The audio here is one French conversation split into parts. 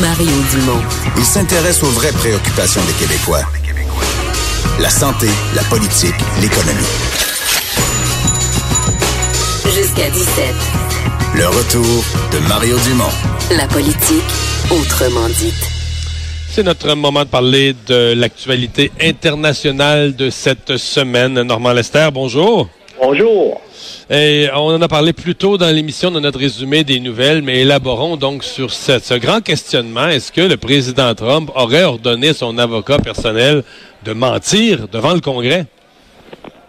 Mario Dumont. Il s'intéresse aux vraies préoccupations des Québécois. La santé, la politique, l'économie. Jusqu'à 17. Le retour de Mario Dumont. La politique, autrement dite. C'est notre moment de parler de l'actualité internationale de cette semaine. Normand Lester, bonjour. Bonjour. Et on en a parlé plus tôt dans l'émission de notre résumé des nouvelles, mais élaborons donc sur ce, ce grand questionnement. Est-ce que le président Trump aurait ordonné son avocat personnel de mentir devant le Congrès?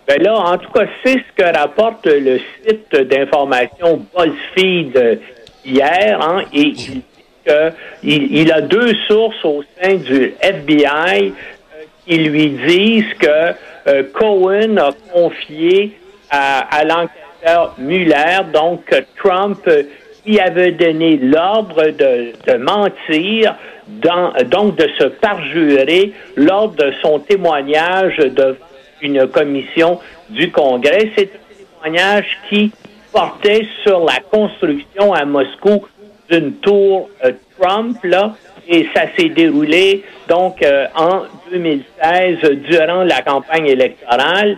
Ben là, en tout cas, c'est ce que rapporte le site d'information BuzzFeed hier. Hein, et il dit qu'il il a deux sources au sein du FBI euh, qui lui disent que euh, Cohen a confié à, l'enquêteur Mueller, donc Trump euh, y avait donné l'ordre de, mentir, donc de se parjurer lors de son témoignage de une commission du Congrès. C'est un témoignage qui portait sur la construction à Moscou d'une tour euh, Trump, là, et ça s'est déroulé donc euh, en 2016 durant la campagne électorale.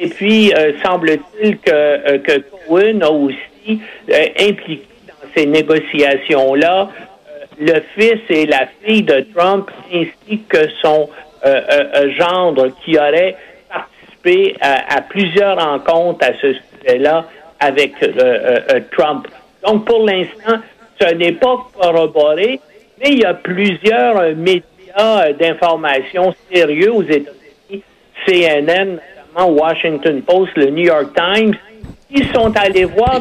Et puis, euh, semble-t-il que, euh, que Cohen a aussi euh, impliqué dans ces négociations-là le fils et la fille de Trump, ainsi que son gendre qui aurait participé à, à plusieurs rencontres à ce sujet-là avec Trump. Donc, pour l'instant, ce n'est pas corroboré, mais il y a plusieurs médias d'information sérieux aux États-Unis, CNN, Washington Post, le New York Times, qui sont allés voir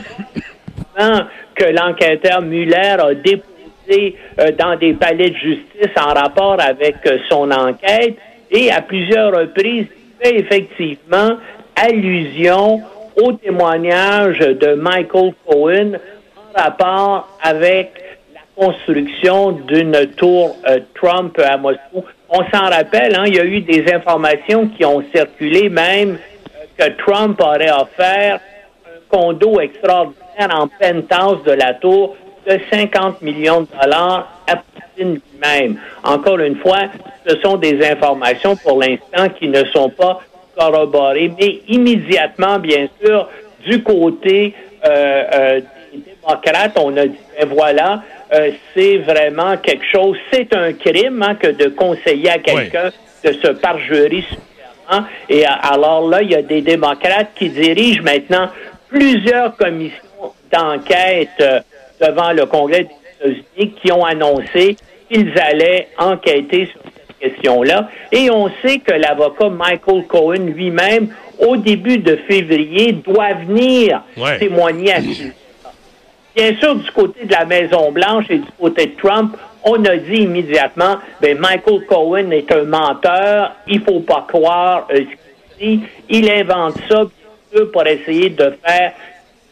que l'enquêteur Mueller a déposé euh, dans des palais de justice en rapport avec euh, son enquête et à plusieurs reprises fait effectivement allusion au témoignage de Michael Cohen en rapport avec la construction d'une tour euh, Trump à Moscou. On s'en rappelle, hein, il y a eu des informations qui ont circulé même que Trump aurait offert un condo extraordinaire en penthouse de la tour de 50 millions de dollars à Poutine lui-même. Encore une fois, ce sont des informations pour l'instant qui ne sont pas corroborées, mais immédiatement, bien sûr, du côté euh, euh, des démocrates, on a dit, ben voilà, euh, c'est vraiment quelque chose, c'est un crime hein, que de conseiller à quelqu'un de se parjurer supérieurement. Et euh, alors là, il y a des démocrates qui dirigent maintenant plusieurs commissions d'enquête euh, devant le Congrès des États-Unis qui ont annoncé qu'ils allaient enquêter sur cette question-là. Et on sait que l'avocat Michael Cohen lui-même, au début de février, doit venir Ouais. témoigner à ce Bien sûr, du côté de la Maison-Blanche et du côté de Trump, on a dit immédiatement, ben Michael Cohen est un menteur, il faut pas croire euh, ce qu'il dit, il invente ça pour essayer de faire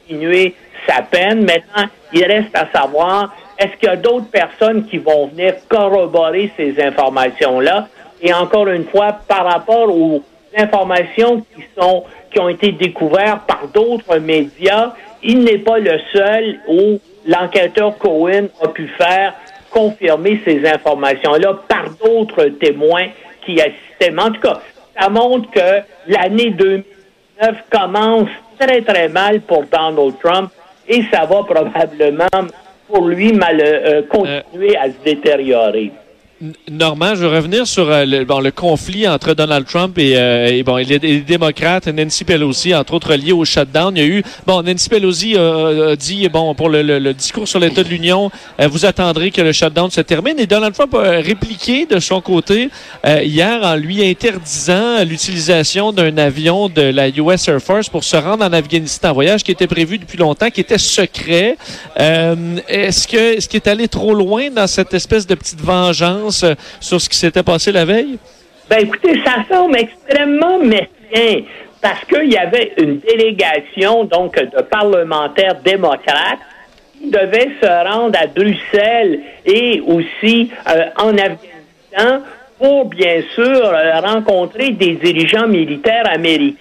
diminuer sa peine. Maintenant, il reste à savoir, est-ce qu'il y a d'autres personnes qui vont venir corroborer ces informations-là? Et encore une fois, par rapport aux informations qui sont qui ont été découvertes par d'autres médias, il n'est pas le seul où l'enquêteur Cohen a pu faire confirmer ces informations-là par d'autres témoins qui assistaient. Mais en tout cas, ça montre que l'année 2009 commence très, très mal pour Donald Trump et ça va probablement pour lui mal euh, continuer à se détériorer. Normand, je veux revenir sur euh, le, conflit entre Donald Trump et, euh, bon, les, démocrates, Nancy Pelosi, entre autres lié au shutdown. Il y a eu, bon, Nancy Pelosi euh, a dit, bon, pour le, discours sur l'état de l'Union, euh, vous attendrez que le shutdown se termine. Et Donald Trump a répliqué de son côté euh, hier en lui interdisant l'utilisation d'un avion de la US Air Force pour se rendre en Afghanistan, voyage qui était prévu depuis longtemps, qui était secret. Euh, est-ce que, est-ce qu'il est allé trop loin dans cette espèce de petite vengeance euh, sur ce qui s'était passé la veille? Ben écoutez, ça semble extrêmement mesquin parce qu'il y avait une délégation donc de parlementaires démocrates qui devaient se rendre à Bruxelles et aussi euh, en Afghanistan pour bien sûr euh, rencontrer des dirigeants militaires américains.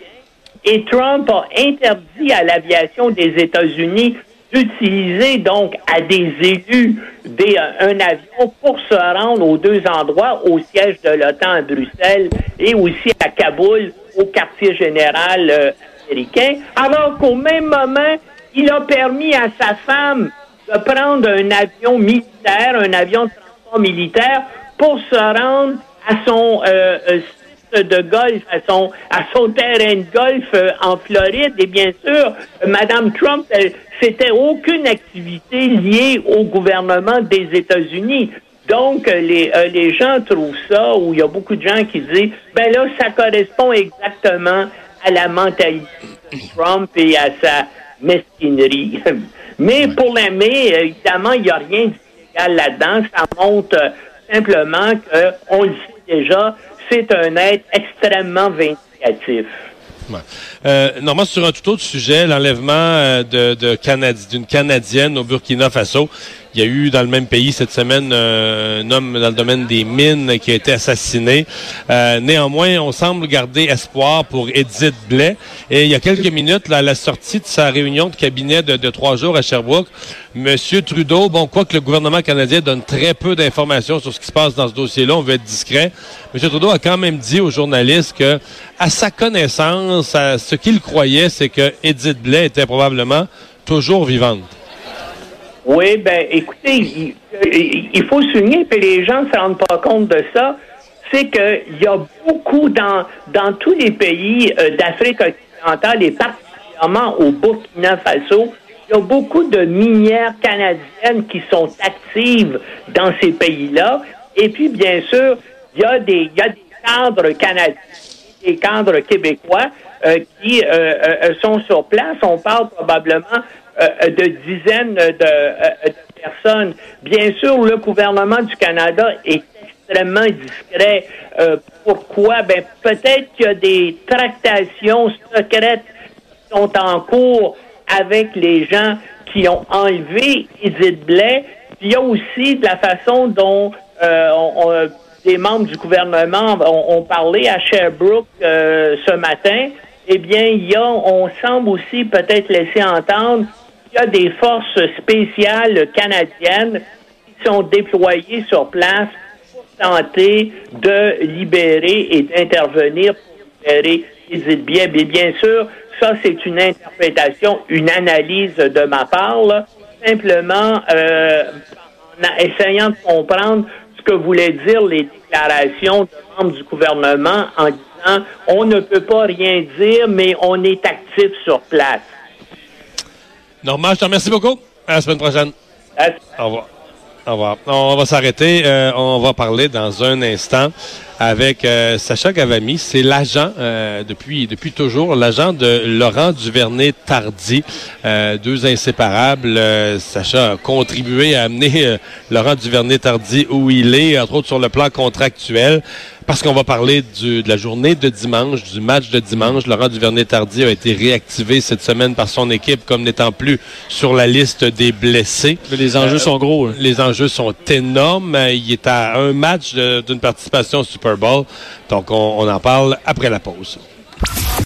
Et Trump a interdit à l'aviation des États-Unis d'utiliser donc à des élus euh, un avion pour se rendre aux deux endroits, au siège de l'OTAN à Bruxelles et aussi à Kaboul, au quartier général euh, américain, alors qu'au même moment, il a permis à sa femme de prendre un avion militaire, un avion de transport militaire, pour se rendre à son euh, euh, de golf, à son, à son terrain de golf euh, en Floride. Et bien sûr, Madame Trump, elle, c'était aucune activité liée au gouvernement des États-Unis. Donc, les, euh, les gens trouvent ça, ou il y a beaucoup de gens qui disent, ben là, ça correspond exactement à la mentalité de Trump et à sa mesquinerie. Mais pour l'aimer, évidemment, il n'y a rien d'illégal là-dedans. Ça montre euh, simplement que, on le sait déjà, c'est un être extrêmement vindicatif. Ouais. Euh, normalement, sur un tout autre sujet, l'enlèvement euh, d'une Canadienne au Burkina Faso. Il y a eu dans le même pays cette semaine euh, un homme dans le domaine des mines qui a été assassiné. Euh, néanmoins, on semble garder espoir pour Edith Blais. Et il y a quelques minutes, à la sortie de sa réunion de cabinet de, de trois jours à Sherbrooke, Monsieur Trudeau, bon, quoi que le gouvernement canadien donne très peu d'informations sur ce qui se passe dans ce dossier-là, on veut être discret. Monsieur Trudeau a quand même dit aux journalistes que, à sa connaissance, à ce qu'il croyait, c'est que Edith Blais était probablement toujours vivante. Oui, ben, écoutez, il, faut souligner, puis les gens ne se rendent pas compte de ça, c'est qu'il y a beaucoup dans, dans tous les pays euh, d'Afrique occidentale et particulièrement au Burkina Faso, il y a beaucoup de minières canadiennes qui sont actives dans ces pays-là. Et puis, bien sûr, il y a des, il y a des cadres canadiens, des cadres québécois euh, qui euh, sont sur place. On parle probablement euh, de dizaines de, euh, de personnes. Bien sûr, le gouvernement du Canada est extrêmement discret. Euh, pourquoi? Ben, peut-être qu'il y a des tractations secrètes qui sont en cours avec les gens qui ont enlevé Edith Blais. Il y a aussi de la façon dont euh, des membres du gouvernement ont, parlé à Sherbrooke euh, ce matin. Eh bien, il y a, on semble aussi peut-être laisser entendre qu'il y a des forces spéciales canadiennes qui sont déployées sur place pour tenter de libérer et d'intervenir pour libérer Edith Blais. Mais bien sûr, ça, c'est une interprétation, une analyse de ma part. là. Simplement, euh, en essayant de comprendre ce que voulaient dire les déclarations de membres du gouvernement en disant on ne peut pas rien dire, mais on est actif sur place. Normand, je te remercie beaucoup. À la semaine prochaine. Au revoir. Au revoir. On va s'arrêter. Euh, on va parler dans un instant avec euh, Sacha Gavami. C'est l'agent, euh, depuis, depuis toujours, l'agent de Laurent Duvernay-Tardy. Euh, deux inséparables. Euh, Sacha a contribué à amener euh, Laurent Duvernay-Tardy où il est, entre autres sur le plan contractuel. Parce qu'on va parler du- de la journée de dimanche, du match de dimanche. Laurent Duvernay-Tardy a été réactivé cette semaine par son équipe comme n'étant plus sur la liste des blessés. Mais les enjeux Euh, sont gros. là. Les enjeux sont énormes. Il est à un match d'une participation au Super Bowl. Donc, on, on en parle après la pause.